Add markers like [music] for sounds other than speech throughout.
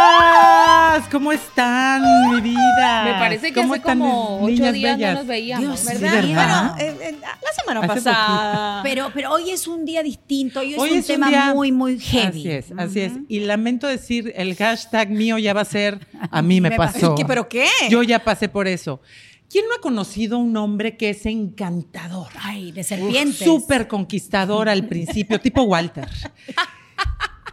chateadoras! ¿Cómo están, mi vida? Me parece que ¿Cómo hace están, como ocho días bellas? no nos veíamos, Dios, ¿verdad? sí, ¿verdad? ¿verdad? Bueno, eh, eh, la semana Hace pasada. Pero, pero hoy es un día distinto, hoy es Hoy un es un tema día- muy, muy heavy. Así es, así es. Y lamento decir, el hashtag mío ya va a ser a mí me, [laughs] Me pasó. ¿Qué, ¿Pero qué? Yo ya pasé por eso. ¿Quién no ha conocido un hombre que es encantador? Ay, de serpientes. Súper conquistador al principio, tipo Walter. [laughs]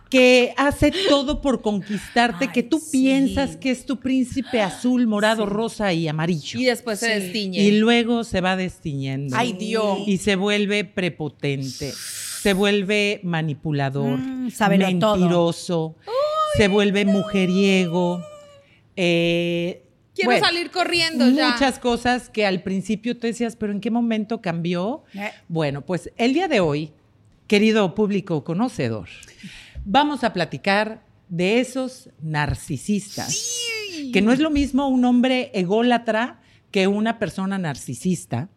Que hace todo por conquistarte, Ay, que tú sí. piensas que es tu príncipe azul, morado, rosa y amarillo. Y después se destiñe. Y luego se va destiñendo. Ay, Dios. Y se vuelve prepotente, se vuelve manipulador, Mm, mentiroso, se vuelve mujeriego. eh, Quiero bueno, salir corriendo ya. Muchas cosas que al principio tú decías, pero ¿en qué momento cambió? Eh. Bueno, pues el día de hoy, querido público conocedor, vamos a platicar de esos narcisistas. Que no es lo mismo un hombre ególatra que una persona narcisista.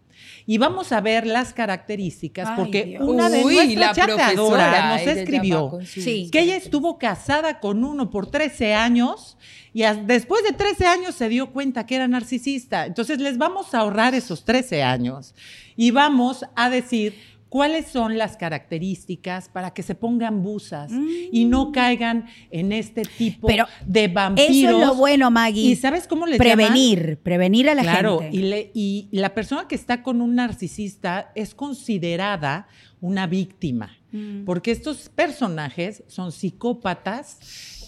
Y vamos a ver las características, Ay, porque Dios. una de Uy, nuestras la chateadoras nos escribió Sí. que ella estuvo casada con uno por 13 años y después de 13 años se dio cuenta que era narcisista. Entonces les vamos a ahorrar esos 13 años y vamos a decir cuáles son las características para que se pongan busas y no caigan en este tipo Pero de vampiros. Eso es lo bueno, Maggie. ¿Y sabes cómo les llaman? prevenir, prevenir a la Claro, gente. y, le- y la persona que está con un narcisista es considerada una víctima, Mm. porque estos personajes son psicópatas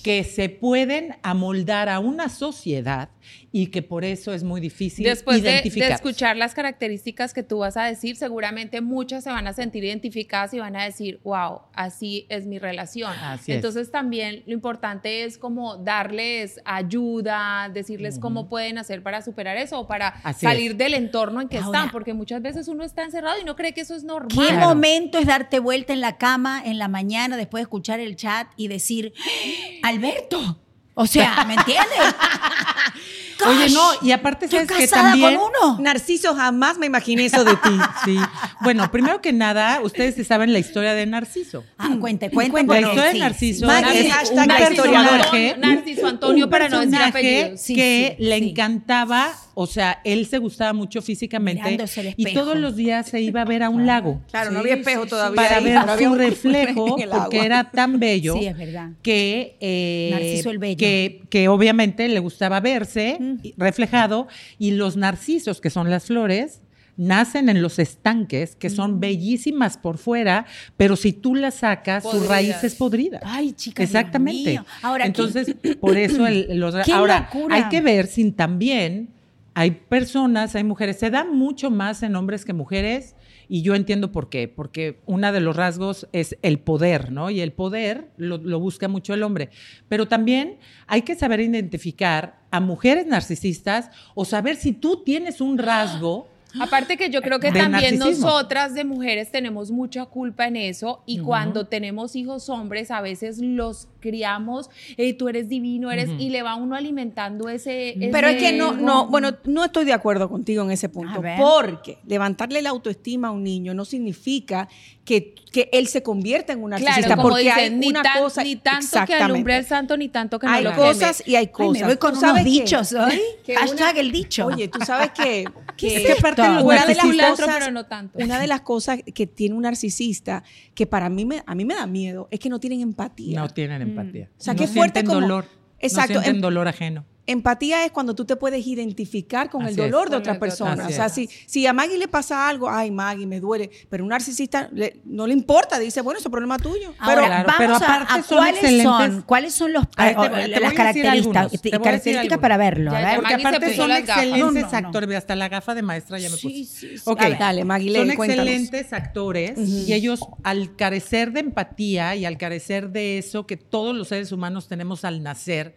que se pueden amoldar a una sociedad y que por eso es muy difícil Después de, de identificar. escuchar las características que tú vas a decir, seguramente muchas se van a sentir identificadas y van a decir, wow, así es mi relación. Así es. Entonces también lo importante es como darles ayuda, decirles cómo pueden hacer para superar eso o para Así salir del entorno en que Ahora- están, porque muchas veces uno está encerrado y no cree que eso es normal. ¿Qué Claro. momento es darte vuelta en la cama en la mañana después de escuchar el chat y decir, Alberto? O sea, [laughs] ¿me entiendes? Oye, no, y aparte sabes que también con uno. Narciso, jamás me imaginé eso de ti. [laughs] Sí. Bueno, primero que nada, ustedes sí saben la historia de Narciso. Ah, cuente, cuente. La historia de sí, Narciso sí. Maggie, es hashtag un personaje, Narciso Antonio, un para no decir. Sí, que sí, le sí. encantaba, o sea, él se gustaba mucho físicamente Mirándose al y espejo. todos los días se iba a ver a un lago Claro, no había espejo todavía. para ahí, ver [laughs] su reflejo el porque era tan bello Sí, es verdad. que eh, Narciso el Bello. que que obviamente le gustaba verse reflejado y los narcisos que son las flores nacen en los estanques que son bellísimas por fuera pero si tú las sacas su Podridas. raíz es podrida Ay, chicas, Dios exactamente mío. Ahora, entonces por eso el- los ¡Qué ahora locura! hay que ver si también hay personas, hay mujeres, se da mucho más en hombres que mujeres y yo entiendo por qué, porque uno de los rasgos es el poder, ¿no? Y el poder lo, lo busca mucho el hombre. Pero también hay que saber identificar a mujeres narcisistas o saber si tú tienes un rasgo. Aparte que yo creo que también narcisismo. nosotras de mujeres tenemos mucha culpa en eso y cuando tenemos hijos hombres a veces los criamos, eh, tú eres divino, eres y le va uno alimentando ese, Pero es ese que no, ego. no, bueno, no estoy de acuerdo contigo en ese punto. Porque levantarle la autoestima a un niño no significa que, que él se convierta en un narcisista. Claro, porque dicen, hay ni, una tan- cosa. ni tanto que alumbre el santo, ni tanto que no Hay lo cosas queme. y hay Ay, cosas. me voy con ¿Tú unos sabes qué? dichos hoy. [laughs] Que Hashtag una- el dicho. Oye, tú sabes que, [laughs] que Es que aparte los una de las cosas, pero no tanto. una de las cosas que tiene un narcisista que para mí me, a mí me da miedo es que no tienen empatía. No tienen empatía. O sea, no qué fuerte sienten como- dolor. Exacto, No sienten em- dolor ajeno. Empatía es cuando tú te puedes identificar con Así el dolor de otra el de otra persona. Así O sea, es. si, si a Maggie le pasa algo, ay, Maggie, me duele, pero un narcisista le- no le importa, dice, bueno, eso es problema tuyo. Ahora, pero Claro, vamos pero a- aparte a, son cuáles excelentes. son, cuáles son los, te te las características, características para verlo. Ya, a ya, ver. Porque aparte son excelentes No, no, no. actores. Hasta la gafa de maestra ya me puse. Sí, sí, sí. Ok. A ver, dale, Maggie, Son cuéntanos. excelentes actores y ellos, al carecer de empatía y al carecer de eso que todos los seres humanos tenemos al nacer,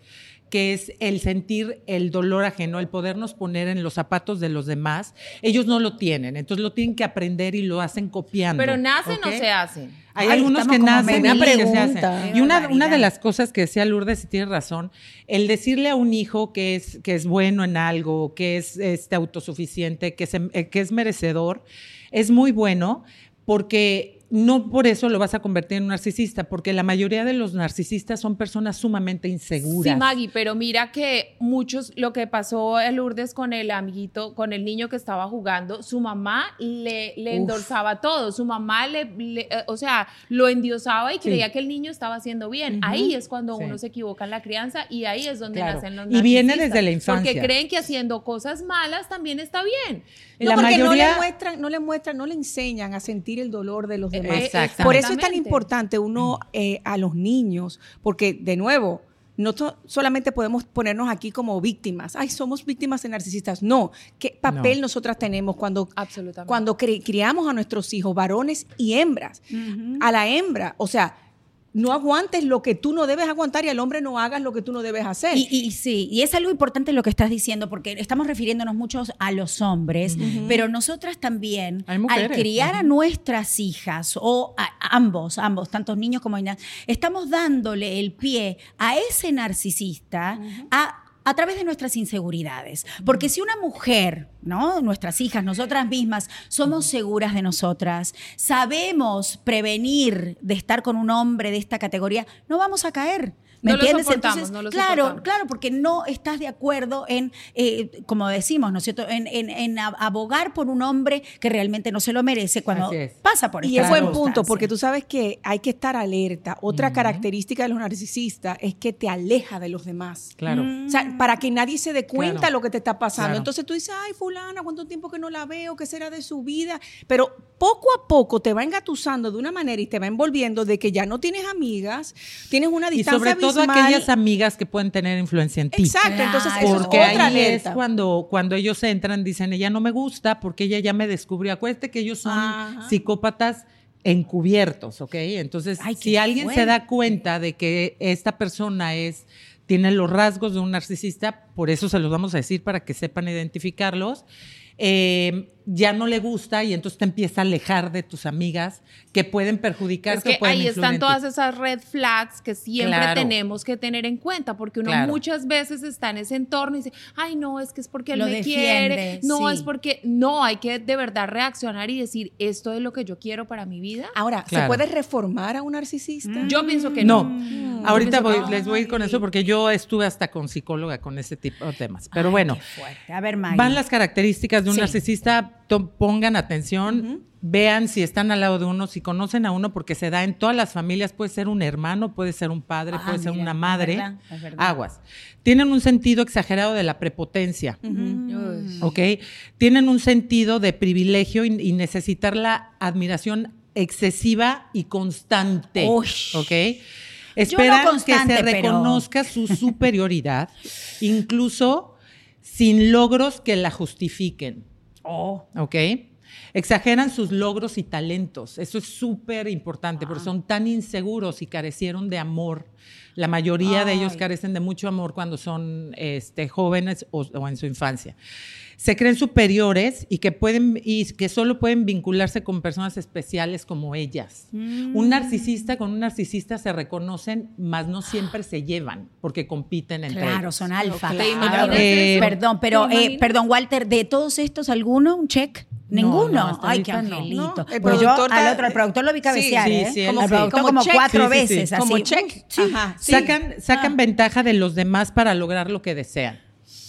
que es el sentir el dolor ajeno, el podernos poner en los zapatos de los demás, ellos no lo tienen. Entonces lo tienen que aprender y lo hacen copiando. Pero nacen o se hacen. Hay Ay, algunos que nacen que se hacen. Y una, una de las cosas que decía Lourdes, y tiene razón, el decirle a un hijo que es, que es bueno en algo, que es este, autosuficiente, que, se- eh, que es merecedor, es muy bueno porque no por eso lo vas a convertir en un narcisista, porque la mayoría de los narcisistas son personas sumamente inseguras. Sí, Maggie, pero mira que muchos, lo que pasó en Lourdes con el amiguito, con el niño que estaba jugando, su mamá le, le endorsaba todo, su mamá le, le- eh, o sea, lo endiosaba y creía que el niño estaba haciendo bien. Ahí es cuando Sí. uno se equivoca en la crianza y ahí es donde Claro. nacen los Y viene narcisistas, desde la infancia. Porque creen que haciendo cosas malas también está bien. No, La porque no mayoría- le muestran, no le muestran, no le enseñan a sentir el dolor de los demás. Exactamente. Por eso es tan importante uno eh, a los niños, porque de nuevo, no to- solamente podemos ponernos aquí como víctimas. Ay, somos víctimas de narcisistas. No, ¿qué papel No. nosotras tenemos cuando, Absolutamente. cuando cri- criamos a nuestros hijos, varones y hembras? A la hembra, o sea, no aguantes lo que tú no debes aguantar y al hombre no hagas lo que tú no debes hacer. Y, y sí, y es algo importante lo que estás diciendo, porque estamos refiriéndonos muchos a los hombres, pero nosotras también, al criar a nuestras hijas, o a, a ambos, ambos, tantos niños como niñas, estamos dándole el pie a ese narcisista a a través de nuestras inseguridades. Porque si una mujer, ¿no? Nuestras hijas, nosotras mismas, somos seguras de nosotras, sabemos prevenir de estar con un hombre de esta categoría, no vamos a caer. ¿Me No entiendes? Entonces, no lo claro, claro, porque no estás de acuerdo en, eh, como decimos, ¿no es cierto?, en, en- en ab- abogar por un hombre que realmente no se lo merece cuando pasa por Y esta es buen punto, porque tú sabes que hay que estar alerta. Otra característica de los narcisistas es que te aleja de los demás. Claro. O sea, para que nadie se dé cuenta Claro. lo que te está pasando. Claro. Entonces tú dices, ay, fulana, ¿cuánto tiempo que no la veo? ¿Qué será de su vida? Pero poco a poco te va engatusando de una manera y te va envolviendo de que ya no tienes amigas, tienes una Y distancia sobre todo abismal. aquellas amigas que pueden tener influencia en ti. Exacto, entonces eso es Porque otra ahí es cuando, cuando ellos entran, dicen, ella no me gusta porque ella ya me descubrió. Acuérdate que ellos son Ajá. psicópatas encubiertos, ¿ok? Entonces, Ay, si alguien se da cuenta de que esta persona es tiene los rasgos de un narcisista, por eso se los vamos a decir para que sepan identificarlos. eh, ya no le gusta y entonces te empieza a alejar de tus amigas que pueden perjudicar Es que pueden ahí están todas esas red flags que siempre Claro. tenemos que tener en cuenta, porque uno Claro. muchas veces está en ese entorno y dice, ay, no, es que es porque él Lo me defiende, quiere, no, sí. es porque, no, hay que de verdad reaccionar y decir, esto es lo que yo quiero para mi vida. Ahora, ¿se puede reformar a un narcisista? Yo pienso que no. No, ahorita Yo pienso voy- que les voy a ir con eso porque yo estuve hasta con psicóloga con ese tipo de temas. Pero Ay, bueno. A ver, Maggie. van las características de un Sí. narcisista, pongan atención, vean si están al lado de uno, si conocen a uno, porque se da en todas las familias, puede ser un hermano, puede ser un padre, Ah, puede ser una es madre. verdad, es verdad. Aguas. Tienen un sentido exagerado de la prepotencia. ¿ok? Tienen un sentido de privilegio y, y necesitar la admiración excesiva y constante, Uy. ¿ok? Esperan constante, que se pero- reconozca su superioridad, incluso sin logros que la justifiquen, Oh. ¿ok? Exageran sus logros y talentos. Eso es súper importante porque son tan inseguros y carecieron de amor. La mayoría de ellos carecen de mucho amor cuando son este, jóvenes o, o en su infancia. Se creen superiores y que pueden y que solo pueden vincularse con personas especiales como ellas. Un narcisista con un narcisista se reconocen, mas no siempre se llevan porque compiten entre Claro, ellos. son alfa. ¿Te A imaginas ver, eso? perdón, pero, ¿Te eh, perdón, Walter, de todos estos, ¿alguno? ¿Un check? No, Ninguno. no, Ay, qué angelito. No, el Pues yo productor al da- otro, al productor lo vi cabecear, sí, ¿eh? sí, Como sí. el productor Como como, check. cuatro Sí, sí, sí. veces, así. Como check. Sí. Ajá, sí. Sacan, sacan Ah. ventaja de los demás para lograr lo que desean.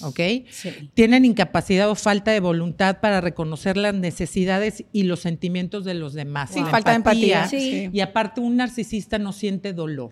¿Ok? Sí. Tienen incapacidad o falta de voluntad para reconocer las necesidades y los sentimientos de los demás. Sí, falta de empatía. Sí. Sí. Y aparte, un narcisista no siente dolor.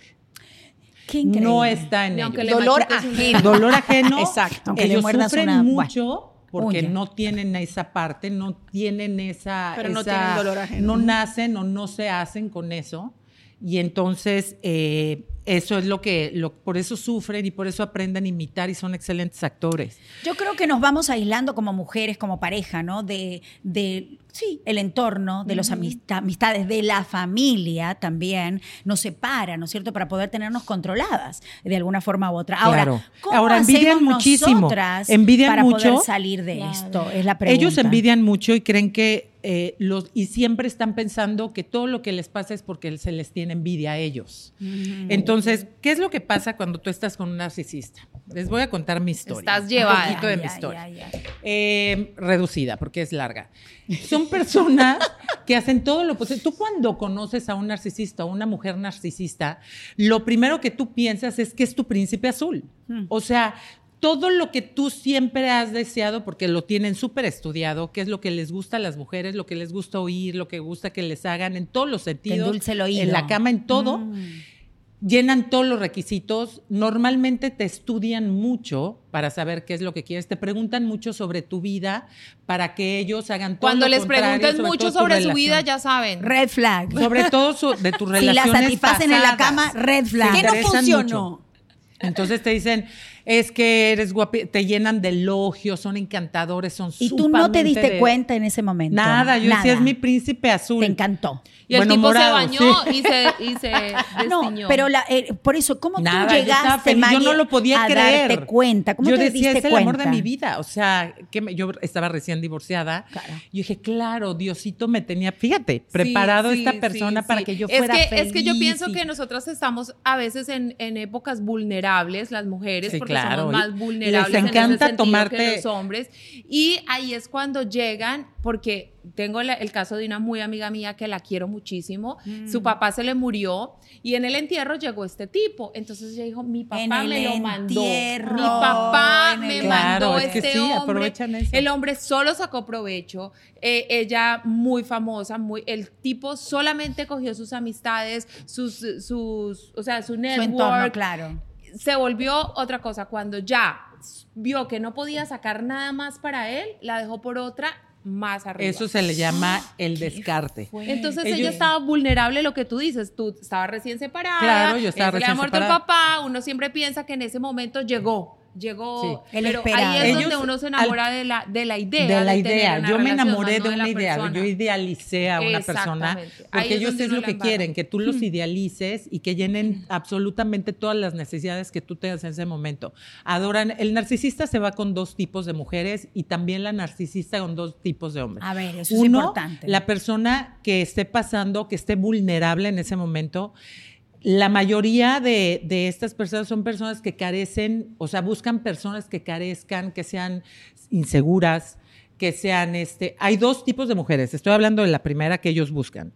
Qué increíble. No está en le Dolor ajeno. Dolor ajeno. [laughs] Exacto. Aunque le Ellos muerdas sufren mucho porque no tienen esa parte, no tienen esa. Pero no tienen dolor ajeno. No nacen o no se hacen con eso. Y entonces, eh, eso es lo que. Lo, por eso sufren y por eso aprenden a imitar y son excelentes actores. Yo creo que nos vamos aislando como mujeres, como pareja, ¿no? De, de sí, el entorno, de las amistades, de la familia también, nos separa, ¿no es cierto? Para poder tenernos controladas de alguna forma u otra. Ahora, Claro. ¿cómo Ahora, envidian muchísimo. Envidian para poder mucho. salir de Claro. esto? Es la pregunta. Ellos envidian mucho y creen que eh, los y siempre están pensando que todo lo que les pasa es porque se les tiene envidia a ellos. Entonces, ¿qué es lo que pasa cuando tú estás con un narcisista? Les voy a contar mi historia. Estás llevada. Un poquito de mi historia. Eh, reducida, porque es larga. Son personas que hacen todo lo posible. Tú cuando conoces a un narcisista o una mujer narcisista, lo primero que tú piensas es que es tu príncipe azul. O sea, todo lo que tú siempre has deseado, porque lo tienen súper estudiado, qué es lo que les gusta a las mujeres, lo que les gusta oír, lo que gusta que les hagan en todos los sentidos. endulce el oído. En la cama, en todo. Llenan todos los requisitos. Normalmente te estudian mucho para saber qué es lo que quieres. Te preguntan mucho sobre tu vida para que ellos hagan todo Cuando lo les sobre mucho sobre su vida, ya saben. Red flag. Sobre todo su- de [laughs] tus si la relaciones satisfacen en la cama, red flag. ¿Qué no funcionó? mucho. Entonces te dicen, es que eres guapi, te llenan de elogios, son encantadores, son Y tú no te diste de- cuenta en ese momento. Nada, yo decía, es mi príncipe azul. Te encantó. Y el Bueno, tipo morado, se bañó sí. y se, y se [laughs] No, pero la, eh, por eso, ¿cómo Nada, tú yo llegaste, yo Maggie, no lo podía a creer. darte cuenta? ¿Cómo yo te decía, diste es el cuenta? amor de mi vida. O sea, que me- yo estaba recién divorciada. Claro. Yo dije, claro, Diosito me tenía, fíjate, preparado Sí, esta persona sí, para sí. que yo es fuera que, feliz. Es que yo pienso y- que nosotras estamos a veces en, en épocas vulnerables, las mujeres, Sí, porque claro, somos y más les vulnerables en encanta ese sentido tomarte- que los hombres. Y ahí es cuando llegan, porque tengo el caso de una muy amiga mía que la quiero muchísimo. Mm. Su papá se le murió y en el entierro llegó este tipo. Entonces ella dijo, mi papá En me el lo mandó. entierro, Mi papá en me el- mandó Claro, es que este sí, hombre. eso. El hombre solo sacó provecho. Eh, ella muy famosa, muy, el tipo solamente cogió sus amistades, sus, sus, o sea, su Su network. entorno, claro. Se volvió otra cosa. Cuando ya vio que no podía sacar nada más para él, la dejó por otra más arriba. Eso se le [gasps] llama el descarte. Entonces Ellos- ella estaba vulnerable, lo que tú dices, tú estabas recién separada, Claro, yo estaba eh, le recién había muerto separada. el papá, uno siempre piensa que en ese momento llegó, llegó, Sí, el pero esperado. ahí es Ellos donde uno se enamora de, la, de la idea. de la idea. Yo me enamoré no de una idea. persona. Yo idealicé a una persona. Ahí Porque es ellos es lo que embarra. quieren, que tú los idealices y que llenen absolutamente todas las necesidades que tú tengas en ese momento. Adoran. El narcisista se va con dos tipos de mujeres y también la narcisista con dos tipos de hombres. A ver, eso es Uno, importante. la persona que esté pasando, que esté vulnerable en ese momento. La mayoría de, de estas personas son personas que carecen, o sea, buscan personas que carezcan, que sean inseguras, que sean, este, hay dos tipos de mujeres. Estoy hablando de la primera que ellos buscan.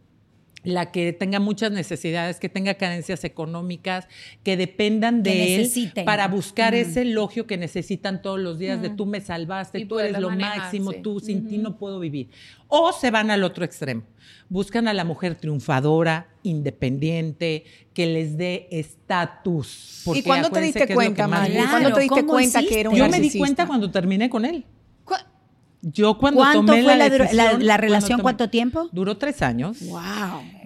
La que tenga muchas necesidades, que tenga carencias económicas, que dependan Que de él necesiten. para buscar ese elogio que necesitan todos los días de tú me salvaste, Y tú eres lo máximo, tú sin ti no puedo vivir. O se van al otro extremo. Buscan a la mujer triunfadora, independiente, que les dé estatus. ¿Y cuándo te diste cuenta. Claro, ¿Cuándo te diste ¿cómo cuenta que era un Yo me di cuenta cuando terminé con él. ¿Cu- Yo cuando ¿Cuánto tomé fue la, relación? tomé- ¿Cuánto tiempo? Duró tres años. Wow.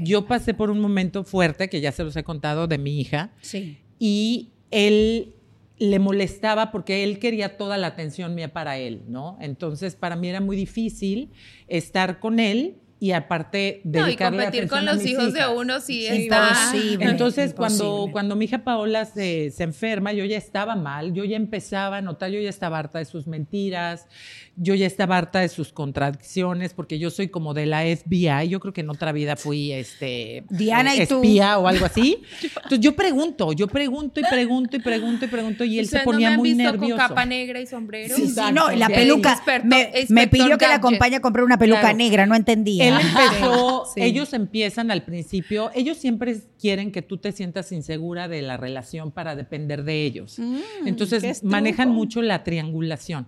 Yo pasé por un momento fuerte, que ya se los he contado, de mi hija. Sí. y él le molestaba porque él quería toda la atención mía para él, ¿no? Entonces, para mí era muy difícil estar con él y aparte No, y dedicarle competir con los hijos de uno sí, Sí, está... imposible. Entonces, cuando, imposible. cuando mi hija Paola se, se enferma, yo ya estaba mal, yo ya empezaba a notar, yo ya estaba harta de sus mentiras, yo ya estaba harta de sus contradicciones, porque yo soy como de la FBI, yo creo que en otra vida fui este, Diana tú. espía o algo así. [laughs] Entonces, yo pregunto, yo pregunto y pregunto y pregunto y pregunto, y él se ¿Ustedes ponía no me han muy visto nervioso. con capa negra y sombrero? Sí, sí, no, la peluca. experto- me, me pidió que la acompañe a comprar una peluca Claro. negra, no entendía. Él empezó, Sí. ellos empiezan al principio, ellos siempre quieren que tú te sientas insegura de la relación para depender de ellos. Mm, Entonces manejan mucho la triangulación.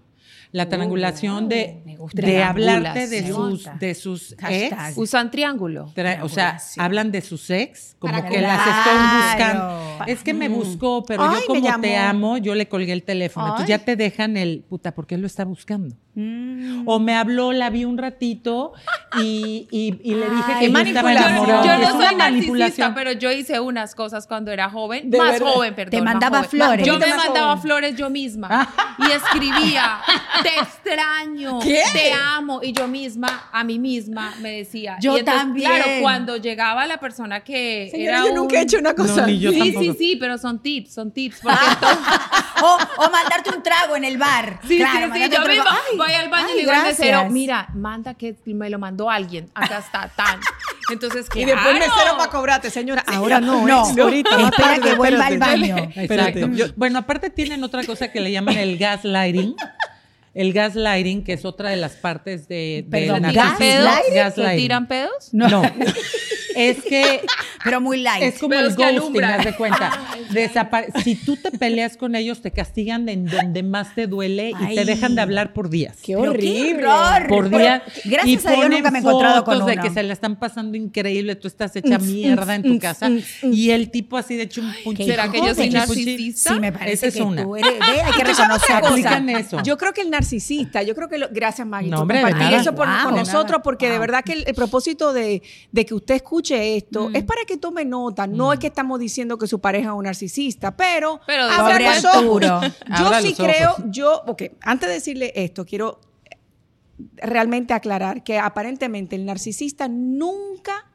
La triangulación de, de hablarte de sus, de sus Hashtag. ex. Usan triángulo. Tra- O sea, hablan de sus ex, como Para que las estoy buscando. Es que me buscó, pero Ay, yo como te amo, yo le colgué el teléfono. Entonces ya te dejan el, puta, ¿por qué lo está buscando? Mm. O me habló, la vi un ratito y, y- y le dije Ay, que yo estaba manipulación. enamorado. Yo no soy narcisista, manipulación. pero yo hice unas cosas cuando era joven, De más verdad. joven, perdón. Te mandaba joven. flores. Yo me mandaba joven. flores yo misma [laughs] y escribía, te extraño, [laughs] ¿Qué? te amo, y yo misma, a mí misma, me decía. Yo Y entonces, también. Claro, cuando llegaba la persona que Señora, era yo nunca he un- hecho una cosa No, ni yo sí, tampoco. sí, sí, pero son tips, son tips. Porque entonces, [laughs] o, o mandarte un trago en el bar. Sí, Claro, sí, sí, mandarte yo misma Ay, voy al baño ay, y digo al gracias. mesero, mira, manda que me lo mandó alguien, acá está, tan. [laughs] Entonces, Y después claro. mesero para cobrarte, señora. Ahora no, No, ¿eh? ahorita espera que vuelva al baño. Exacto. Yo- bueno, aparte tienen otra cosa que le llaman el gaslighting. El gaslighting, que es otra de las partes de, del Perdón. ¿gaslighting? ¿Te Gaslighting. tiran pedos? No. [laughs] es que Pero muy light. es como Pedos el que ghosting, haz de cuenta. [laughs] Desapare- si tú te peleas con ellos, te castigan en donde más te duele y Ay. te dejan de hablar por días. Qué Pero horrible. horror. por Pero día. Gracias y a Dios ponen nunca me he encontrado con fotos de uno. que se la están pasando increíble, tú estás hecha mierda en tu casa y el tipo así de hecho un punchito. ¿Será que yo soy narcisista? Sí, me parece Esa es que una. tú eres. ve, hay que ¿Tú sabes otra reconocer. cosa? Aplican eso. Yo creo que el narcisista, yo creo que lo- gracias Maggie No, por hombre, de compartir nada. eso por- Wow, con de nosotros, porque de Wow. verdad que el, el propósito de, de que usted escuche esto es para que tome nota. No es que estamos diciendo que su pareja es un narcisista, pero, Pero abra los ojos. [laughs] Yo Abra sí ojos. creo, yo, ok, antes de decirle esto, quiero realmente aclarar que aparentemente el narcisista nunca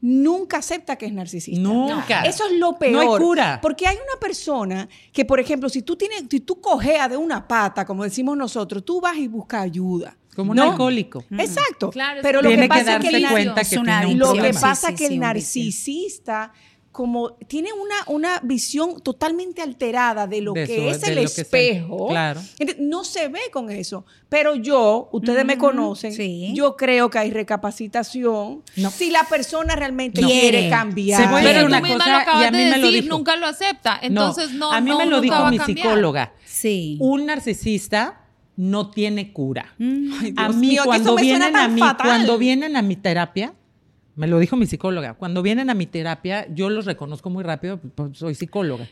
nunca acepta que es narcisista. Nunca. Eso es lo peor. No hay cura. Porque hay una persona que, por ejemplo, si tú tienes, si tú cojeas de una pata, como decimos nosotros, tú vas y buscas ayuda. Como un ¿no? alcohólico. Exacto. Claro, Pero lo que que pasa es que el, cuenta que una tiene un lo que pasa Sí, que sí, el narcisista como tiene una, una visión totalmente alterada de lo De que su- es el espejo. claro. No se ve con eso. Pero yo, ustedes me conocen, sí. yo creo que hay recapacitación No. si la persona realmente No. quiere cambiar. Se puede Pero tú una misma cosa lo acabas y a mí de me lo decir, dijo. nunca lo acepta. Entonces no, a mí no, me lo dijo mi psicóloga. Sí. Un narcisista no tiene cura. Ay, a mí mío, cuando eso me suena vienen a tan mí, fatal. cuando vienen a mi terapia, me lo dijo mi psicóloga, cuando vienen a mi terapia, yo los reconozco muy rápido, pues soy psicóloga.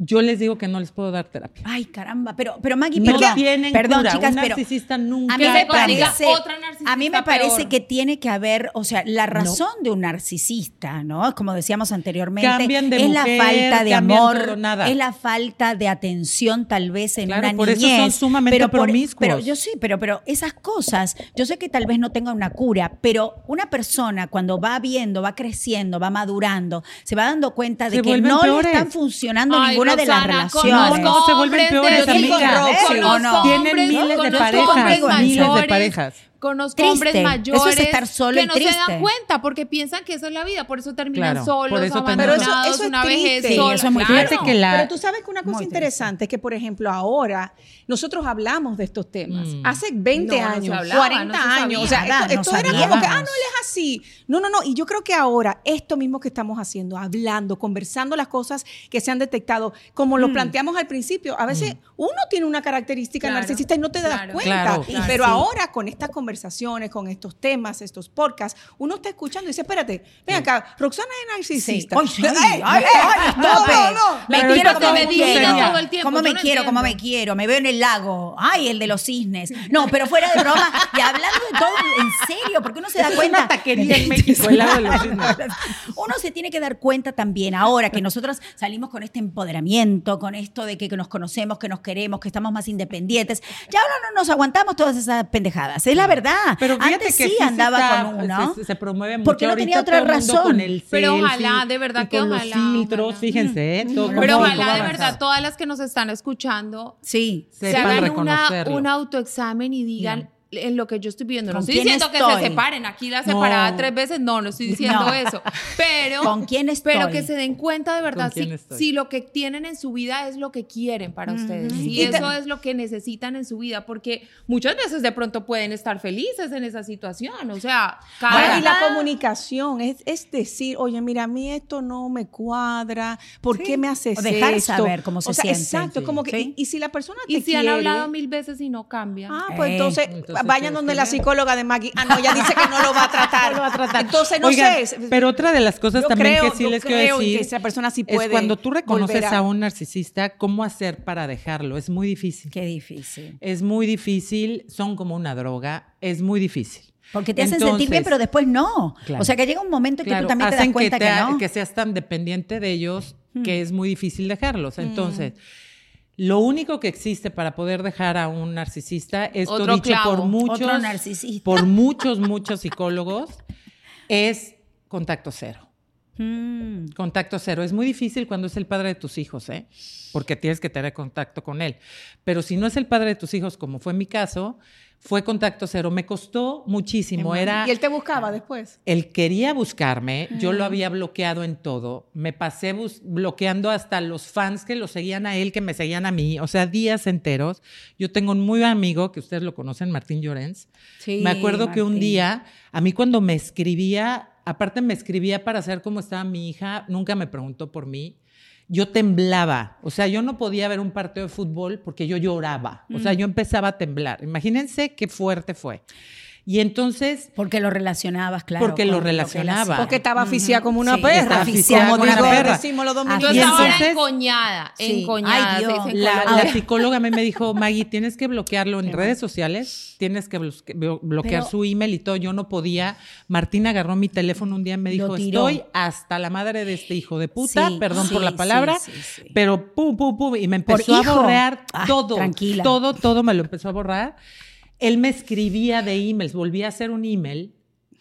Yo les digo que no les puedo dar terapia. Ay, caramba. Pero, pero Maggie, No perdón. tienen perdón, cura. chicas, Un pero. narcisista nunca A mí me parece, otra narcisista a mí me parece peor. que tiene que haber, o sea, la razón de un narcisista, ¿no? Como decíamos anteriormente, Cambian de es la falta de amor, todo, nada. es la falta de atención tal vez en Claro, una por eso niñez. son sumamente pero por- promiscuos. Pero yo sí, pero, pero esas cosas, yo sé que tal vez no tenga una cura, pero una persona cuando va viendo, va creciendo, va madurando, se va dando cuenta de Se que no peores. le están funcionando Ay, ninguna de las relaciones. No, se vuelven peores, de- amiga. conozco. ¿O no? Tienen miles de parejas, miles de parejas. Conozco Triste. hombres Eso es mayores estar solo que no se dan cuenta porque piensan que esa es la vida, por eso terminan Claro, solos, por eso terminan Pero eso- abandonados, eso es una vejez sola. Eso es muy Claro. Fíjate que la- Pero tú sabes que una cosa Muy interesante es que, por ejemplo, ahora nosotros hablamos de estos temas. Mm. Hace 20 No, no se años, hablaba, 40 no se años. O sea, esto, era como que, ah, no, él es así. No, no, no. Y yo creo que ahora, esto mismo que estamos haciendo, hablando, conversando las cosas que se han detectado, como Mm. lo planteamos al principio, a veces uno tiene una característica Claro, narcisista y no te das claro. cuenta. Claro, claro. Pero Sí. ahora, con estas conversaciones, con estos temas, estos podcasts, uno está escuchando y dice, espérate, ven acá, Roxana es narcisista. Ay, sí. Ay, ay, ey, ay, no, no, no. Me Pero quiero como me todo el tiempo, ¿Cómo me no quiero? ¿Cómo me quiero? Me veo en el lago. Ay, el de los cisnes. No, pero fuera de broma. Y hablando de todo, en serio, porque uno se da cuenta. una taquería en México, el lago de los cisnes. Uno se tiene que dar cuenta también ahora que nosotros salimos con este empoderamiento, con esto de que, que nos conocemos, que nos queremos, que estamos más independientes. Ya ahora no nos aguantamos todas esas pendejadas. Es la verdad. Pero fíjate Antes que sí andaba está- con uno. Se, se promueve mucho Porque no tenía otra todo razón. Con el Pero ojalá, de verdad que ojalá, los filtros, ojalá. fíjense, ¿eh? todo cómo- Pero ojalá de verdad todas las que nos están escuchando Sí. se hagan una, un autoexamen y digan en lo que yo estoy viviendo. No ¿Con estoy diciendo que se separen, aquí la separada No. tres veces, no, no estoy diciendo No. eso. Pero, [laughs] ¿Con quién estoy? pero que se den cuenta de verdad ¿Con quién si, lo que tienen en su vida es lo que quieren para ustedes, si Y eso es lo que necesitan en su vida, porque muchas veces de pronto pueden estar felices en esa situación, o sea, cada y la comunicación es, es decir, oye, mira, a mí esto no me cuadra, ¿por Sí. qué me haces O dejar esto? saber cómo se o sea, sienten. Exacto, Sí. como que, Sí. y, y si la persona te y si han hablado mil veces y no cambian. Ah, pues Eh, entonces, entonces vayan donde que la psicóloga de Maggie. Ah, no, ella dice que no lo va a tratar. [laughs] No lo va a tratar. Entonces, no Oigan, sé. Pero otra de las cosas Yo también creo- que sí yo les quiero decir que esa persona sí es puede cuando tú reconoces a- a un narcisista, ¿cómo hacer para dejarlo? Es muy difícil. Qué difícil. Es muy difícil, son como una droga, es muy difícil. Porque te hacen sentir bien, pero después no. Claro. O sea, que llega un momento en que Claro, tú también te das cuenta que, que, te ha- no. que seas tan dependiente de ellos Mm. que es muy difícil dejarlos. Entonces, lo único que existe para poder dejar a un narcisista, esto Otro dicho por muchos, por muchos, muchos psicólogos, es contacto cero. Mm. Contacto cero. Es muy difícil cuando es el padre de tus hijos, ¿eh? Porque tienes que tener contacto con él. Pero si no es el padre de tus hijos, como fue mi caso, fue contacto cero. Me costó muchísimo. Era, Y él te buscaba después. él quería buscarme, yo lo había bloqueado en todo. Me pasé bloqueando hasta los fans que lo seguían a él, que me seguían a mí, o sea, días enteros. Yo tengo un muy buen amigo, que ustedes lo conocen, Martín Llorens. Sí, me acuerdo que un día, a mí cuando me escribía, aparte me escribía para saber cómo estaba mi hija, nunca me preguntó por mí. Yo temblaba, o sea, yo no podía ver un partido de fútbol porque yo lloraba, o Mm. sea, yo empezaba a temblar. Imagínense qué fuerte fue. Y entonces Porque lo relacionabas, claro. Porque lo relacionaba. hacía. Porque estaba aficiada como una Sí, perra. asfixiada como una digo- perra. decimos los Yo dominicanos. Y estaba entonces- encoñada, Sí. encoñada. Ay, Dios. La, la psicóloga a mí me dijo, [laughs] Maggie, tienes que bloquearlo en redes sociales, tienes que bloque- blo- bloquear Pero- su email y todo. Yo no podía. Martín agarró mi teléfono un día y me Lo dijo, estoy hasta la madre de este hijo de puta, Sí, perdón sí, por la palabra, sí, sí. pero pum, pum, pum, y me ¿Por empezó a hijo? borrar Ah, todo, tranquila. todo, todo me lo empezó a borrar. Él me escribía de emails, volvía a hacer un email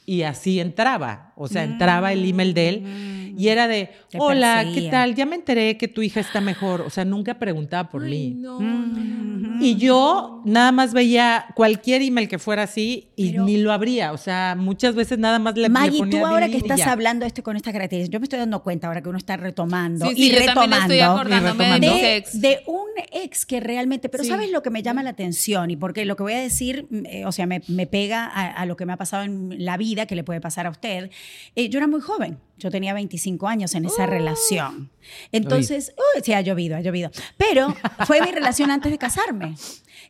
y así entraba. O sea, entraba el email de él y era de, Mm. Te hola, ¿qué tal? Ya me enteré que tu hija está mejor. O sea, nunca preguntaba por Ay, mí. no, Mm. Y yo nada más veía cualquier email que fuera así y Pero- ni lo abría. O sea, muchas veces nada más le, le Maggie, ponía tú ahora que y estás hablando esto con estas características, yo me estoy dando cuenta ahora que uno está retomando Sí, sí, y retomando estoy acordándome de retomando. de, ex. de un ex que realmente, pero Sí. ¿sabes lo que me llama la atención? Y porque lo que voy a decir, mm, eh, o sea, me, me pega a, a lo que me ha pasado en la vida, que le puede pasar a usted. Eh, yo era muy joven, yo tenía 25 años en esa relación. Entonces, uy, sí, ha llovido, ha llovido. Pero fue mi relación antes de casarme.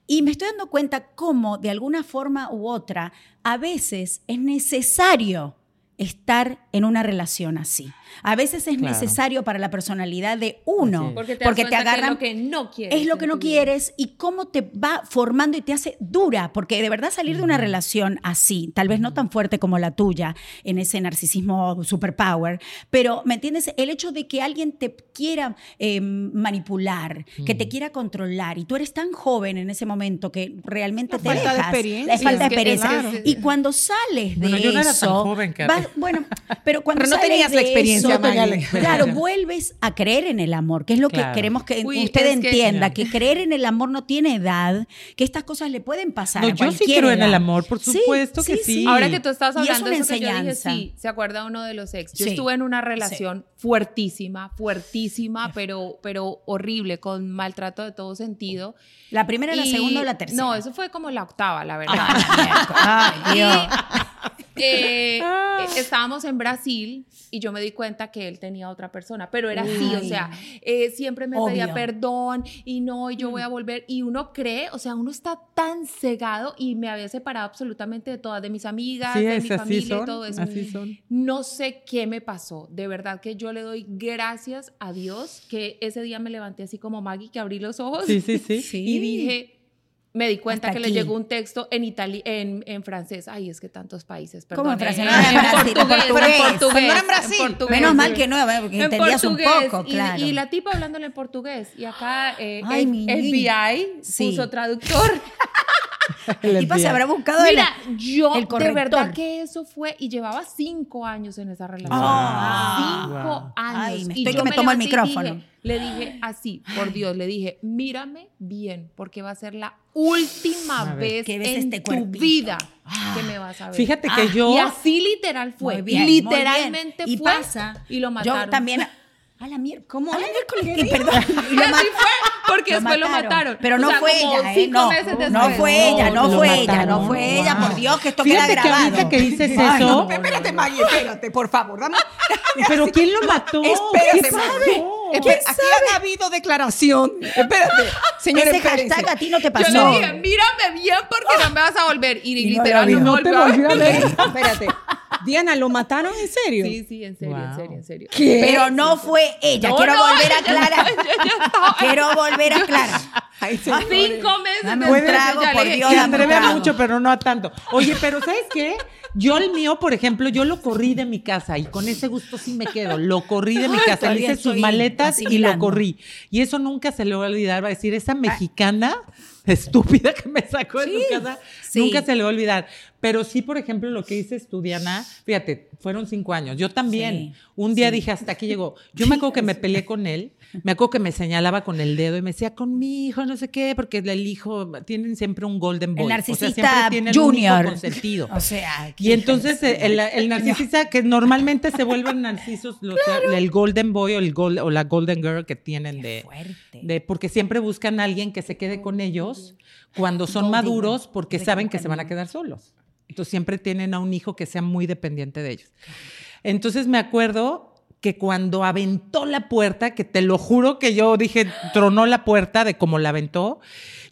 Y me estoy dando cuenta cómo, de alguna forma u otra, a veces es necesario estar en una relación así. A veces es Claro. necesario para la personalidad de uno, es. Porque te, das cuenta que agarran es lo que no quieres. es lo que no quieres y cómo te va formando y te hace dura, porque de verdad salir de una relación así, tal vez no tan fuerte como la tuya, en ese narcisismo superpower, pero, ¿me entiendes? El hecho de que alguien te quiera eh, manipular, que te quiera controlar, y tú eres tan joven en ese momento que realmente La te falta de dejas, experiencia. la falta Es de experiencia. es Y cuando sales de Bueno, yo no era eso, tan joven, vas- bueno, pero cuando Pero no sales tenías la de experiencia, eso, No la Maggie. Claro, [laughs] vuelves a creer en el amor, que es lo Claro. que queremos que Uy, usted es que- entienda, que, creer en el amor no tiene edad, que estas cosas le pueden pasar. No, a yo sí creo en el amor, por Sí, supuesto que sí. Ahora que tú estás Y es hablando una de eso que yo dije, sí, se acuerda uno de los ex. Yo Sí. estuve en una relación fuertísima, fuertísima, pero, pero horrible, con maltrato de todo sentido. La primera, la Y- segunda o la tercera. No, eso fue como la octava, la verdad. Ay, Dios. Eh, eh, estábamos en Brasil y yo me di cuenta que él tenía otra persona, pero era así, o sea, eh, siempre me pedía Obvio. perdón y no, y Mm. yo voy a volver. Y uno cree, o sea, uno está tan cegado y me había separado absolutamente de todas, de mis amigas, Sí, de es mi familia son, y todo eso. así son. No sé qué me pasó. De verdad que yo le doy gracias a Dios que ese día me levanté así como Maggie, que abrí los ojos sí. Sí. [laughs] y dije, me di cuenta Hasta que aquí. le llegó un texto en itali en, en francés. Ay, es que tantos países, perdón. ¿Cómo en francés? [laughs] En, portugués, en portugués. Pero no era en en Brasil. portugués. Menos mal que no, ¿eh? porque En entendías un poco, y- claro. Y, la tipa hablándole en portugués. Y acá eh, Ay, el mi FBI Sí. puso traductor. [laughs] El tipo se habrá buscado el- Mira, yo el de verdad que eso fue, y llevaba cinco años en esa relación. Ah. cinco Wow. años. Ay, me y estoy yo que me tomo el y micrófono. dije- le dije así, por Dios, le dije, mírame bien, porque va a ser la última ver. vez Que ves en este tu cuerpito. vida Ah. que me vas a ver. Fíjate que Ah, yo. Y así literal fue. Muy bien, Literalmente muy bien. y fue. pasa. Y lo mataron. Yo también. A la miércoles. ¿Cómo A la es? miércoles. ¿Qué que perdón. [laughs] Y lo así fue, porque Lo después lo mataron. Pero O no sea, fue ella, ¿eh? cinco No, meses no fue ella, no fue ella, no fue ella, Wow. por Dios, que esto Fíjate queda que grabado. ahorita que dices Ay, eso- no, Espérate, Maggie, espérate, por favor. Dame, Pero ¿quién lo [laughs] mató? Espérate, ¿Qué Maggie. Pasó? Espera, aquí han habido declaración. Espérate, [laughs] señores. Ese hashtag a ti no te Yo pasó. le dije, mírame bien porque no me vas a volver. Y, Y no literal no, No te volvió a ver. a. [laughs] Espérate. Diana, ¿lo mataron en serio? Sí, sí, en serio, en Wow. serio, en serio. ¿Qué? Pero no fue ella. No, Quiero no, volver a ella estaba- Quiero volver a aclarar. [laughs] Ay, señores. Cinco meses después, trago, por dije, Dios, Se atreve a mucho, pero no a tanto. Oye, pero ¿sabes qué? Yo el mío, por ejemplo, yo lo corrí de mi casa y con ese gusto sí me quedo. Lo corrí de mi casa, le hice sus maletas y lo corrí. Y eso nunca se le va a olvidar. Va a decir, esa mexicana estúpida que me sacó de su casa, sí. nunca se le va a olvidar. Pero sí, por ejemplo, lo que tú, Diana, fíjate, fueron cinco años. Yo también. Sí, Un día dije, hasta aquí llegó. Yo me acuerdo que me peleé con él, me acuerdo que me señalaba con el dedo y me decía, con mi hijo, no sé qué, porque el hijo, tienen siempre un golden boy. El o sea, narcisista siempre tienen un hijo junior. consentido. [laughs] O sea, Y entonces el, el narcisista que normalmente se vuelven narcisos, los- el golden boy o, el gol- o la golden girl que tienen de, de- porque siempre buscan a alguien que se quede con ellos cuando son Golden maduros porque saben que se van a quedar solos. Entonces siempre tienen a un hijo que sea muy dependiente de ellos. Entonces me acuerdo que cuando aventó la puerta, que te lo juro que yo dije, tronó la puerta de cómo la aventó,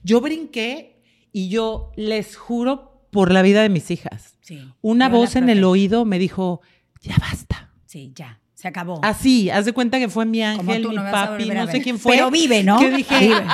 yo brinqué y yo les juro por la vida de mis hijas. Sí. Una voz en el oído me dijo, ya basta. Sí, ya. Se acabó. Así, haz de cuenta que fue mi ángel, tú mi no papi, no sé quién fue. Pero vive, ¿no? Que dije, Vive.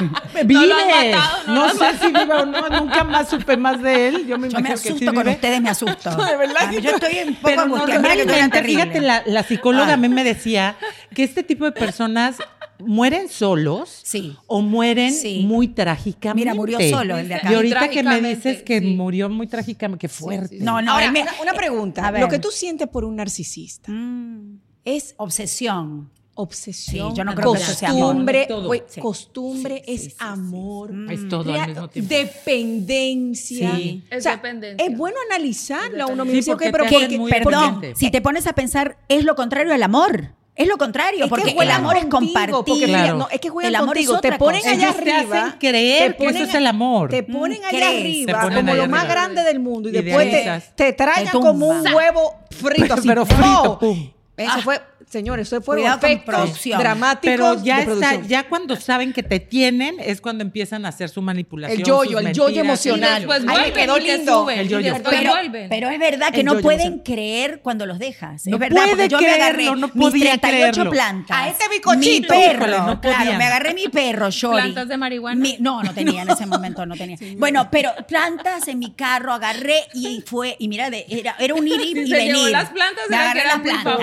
[laughs] vive. No lo has matado, no no lo has sé si vive o no, nunca más supe más de él. Yo me Yo me imagino que sí asusto con vive. ustedes, me asusto. [laughs] De verdad Yo estoy un poco Pero angustiada. Mira que fíjate, la, la psicóloga a mí me decía que este tipo de personas mueren solos Sí. o mueren Sí. muy trágicamente. Mira, murió solo el de acá. Y ahorita que me dices que sí. murió muy trágicamente, qué fuerte. No, no, Ahora, me- una, una pregunta. A ver. Lo que tú sientes por un narcisista Mm, es obsesión. Obsesión, Sí, yo no creo que eso sea amor. costumbre, Todo. güey, Sí. costumbre Sí, es sí, sí, sí. amor, Es todo al mismo tiempo. dependencia. Sí. Es dependencia. Es bueno analizarlo a uno mismo. Porque pero te ¿por hacen qué? muy Perdón, si te pones a pensar, es lo contrario al amor. Es lo contrario, Es que porque el amor es compartir. porque Claro. no, es que juegan El amor es contigo, te ponen cosa. allá Ellos te arriba, hacen creer te que eso ponen es el amor. Te ponen Mm, allá crees. Te arriba ponen como allá lo más arriba. grande del mundo y, Y de después ahí te, te tragan Te como un huevo frito así. Pero frito, pum. Eso fue, señores, eso efectos producción. dramáticos Pero ya de está, ya cuando saben que te tienen es cuando empiezan a hacer su manipulación. El yoyo, el yoyo emocional. me vuelven quedó lindo. suben, El y yo-yo. después Pero, es verdad que El no pueden emocional. creer cuando los dejas. No es verdad, porque puede yo me agarré no mis podía 38 creerlo. plantas. A este bicochito. Mi perro, Híjole, no claro, me agarré mi perro, Shori. ¿Plantas de marihuana? Mi- no, no tenía en ese [laughs] momento, no tenía. Bueno, pero plantas en mi carro, agarré y fue, y mira, de- era, era un ir y, Si y se venir. llevó las plantas, me agarré las plantas.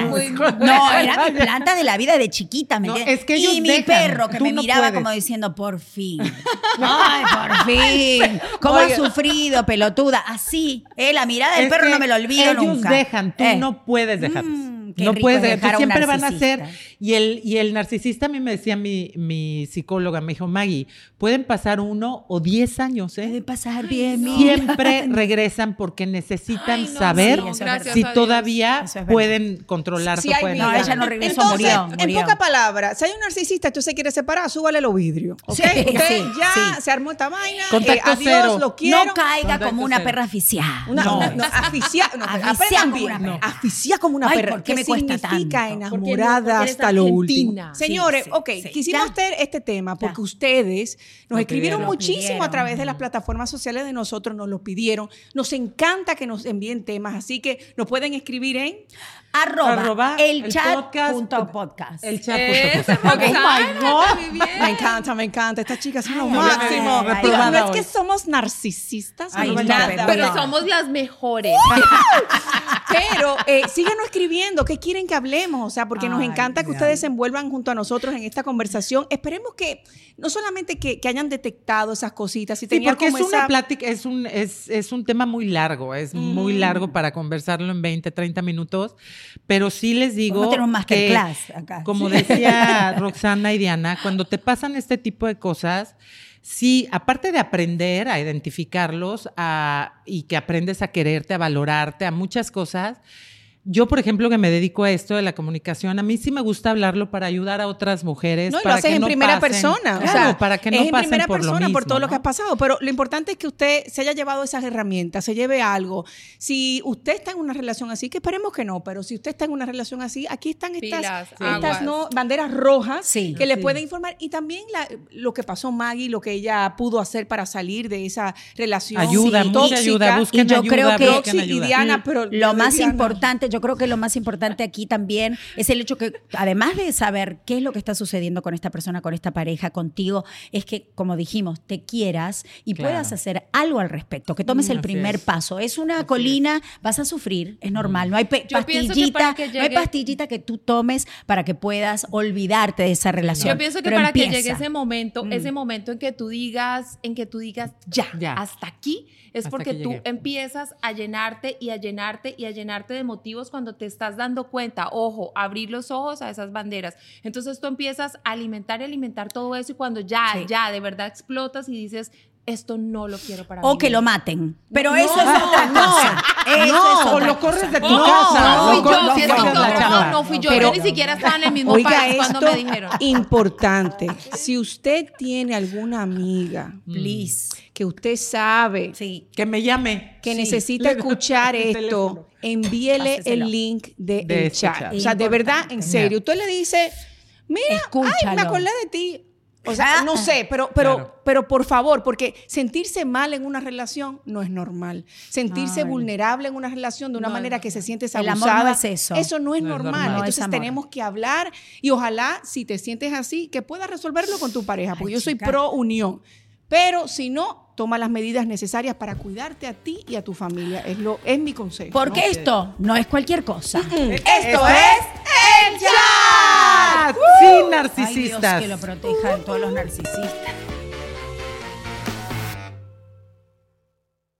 No, era mi planta de la vida de chiquita, ¿me No, es que y mi dejan, perro que tú me no miraba puedes. como diciendo, por fin. [laughs] Ay, por fin. ¿Cómo Oye. ha sufrido, pelotuda? Así. Eh, la mirada del Es perro no me lo olvido ellos nunca. dejan, tú Eh. no puedes dejarlos. Mm, no puedes es dejar, un siempre van a ser. Y el, y el narcisista, a mí me decía mi, mi psicóloga, me dijo, Maggie, pueden pasar uno o diez años, ¿eh? pasar bien, mi- Siempre [laughs] regresan porque necesitan Ay, no, saber sí, si todavía es pueden controlar Sí pueden No, ella no regresó, Entonces, murió, murió. En pocas palabras, si hay un narcisista usted se quiere separar, súbale los vidrios. ¿ok? Sí, Usted sí, ya sí. se armó esta vaina. Contacto eh, adiós, cero. lo quiero. No caiga Contacto como una cero. perra aficiada. Una, No. una- no, aficia, no, como una perra. Aficiar como una Ay, perra. ¿por qué me cuesta significa tanto? enamorada no- porque hasta eres lo argentina. último? Señores, sí, ok, sí. quisimos hacer este tema porque Ya. ustedes nos Lo escribieron pidieron. muchísimo a través de las plataformas sociales de nosotros, nos lo pidieron. Nos encanta que nos envíen temas, así que nos pueden escribir en Arroba, Arroba el, el chat podcast. punto podcast. El chat. Esa, punto com. Roxana, God. muy bien. Me encanta, me encanta. Estas chicas son lo máximo. ay, Digo, no es que somos narcisistas, Ay, no, no, nada. pero somos las mejores. [laughs] Pero eh, síganos escribiendo, ¿qué quieren que hablemos? O sea, porque nos encanta que ustedes se envuelvan junto a nosotros en esta conversación. Esperemos que no solamente que, que hayan detectado esas cositas, si Sí, tenían porque es una esa- plática, es un, es, es un tema muy largo, es muy largo para conversarlo en 20, 30 minutos, pero sí les digo Vamos a tener un que, masterclass acá. como decía [laughs] Roxana y Diana, cuando te pasan este tipo de cosas, sí, aparte de aprender a identificarlos a- y que aprendes a quererte, a valorarte, a muchas cosas, yo, por ejemplo, que me dedico a esto de la comunicación, a mí sí me gusta hablarlo para ayudar a otras mujeres. No, y lo para haces que en no primera pasen- persona. o sea, para que no es en pasen primera por lo persona por todo lo que ¿no? ha pasado. Pero lo importante es que usted se haya llevado esas herramientas, se lleve algo. Si usted está en una relación así, que esperemos que no, pero si usted está en una relación así, aquí están estas, Pilas, estas aguas. no, banderas rojas Sí. que le pueden informar. Y también la- lo que pasó Maggie, lo que ella pudo hacer para salir de esa relación Ayuda, mucha tóxica. ayuda, busquen Y yo ayuda, creo que- busquen Roxy y ayuda. Diana, pero Lo más Diana- importante, yo yo creo que lo más importante aquí también es el hecho que, además de saber qué es lo que está sucediendo con esta persona, con esta pareja, contigo, es que, como dijimos, te quieras y Claro. puedas hacer algo al respecto, que tomes el primer es. paso. Es una colina, vas a sufrir, es normal. No hay que pastillita, que no hay pastillita que tú tomes para que puedas olvidarte de esa relación. Yo pienso que Pero para que llegue ese momento, Mm. ese momento en que tú digas, en que tú digas ya, Ya. hasta aquí, es Hasta porque que tú llegué. empiezas a llenarte y a llenarte y a llenarte de motivos cuando te estás dando cuenta, ojo, abrir los ojos a esas banderas. Entonces tú empiezas a alimentar y alimentar todo eso y cuando ya, Sí. ya de verdad explotas y dices, esto no lo quiero para mí. O que lo maten. Pero No, eso es otra no, cosa. Eso no, es o otra lo corres de tu No, casa. no fui yo, si es no, no, no fui yo, Pero- yo ni siquiera estaba en el mismo Oiga país cuando me dijeron. importante. Si usted tiene alguna amiga Please. Que usted sabe Sí. Que me llame. que Sí. necesita [laughs] Le- escuchar el esto, envíele Páseselo. el link del De este chat. chat. O sea, de verdad, en serio. Usted le dice, mira, ay, me acordé de ti. O sea, Ah. no sé, pero, pero, Claro. pero por favor, porque sentirse mal en una relación no es normal. Sentirse Ay. vulnerable en una relación de una No, manera no, que se sientes El abusada. amor no es eso. Eso no es No es normal. normal. No es Entonces tenemos que hablar y ojalá, si te sientes así, que puedas resolverlo con tu pareja, porque Ay, yo soy pro unión. Pero si no, toma las medidas necesarias para cuidarte a ti y a tu familia. Es, lo, es mi consejo. Porque ¿no? esto no es cualquier cosa. Esto Esto es el chat. Sin Ay, Dios narcisistas. que lo proteja de todos los narcisistas.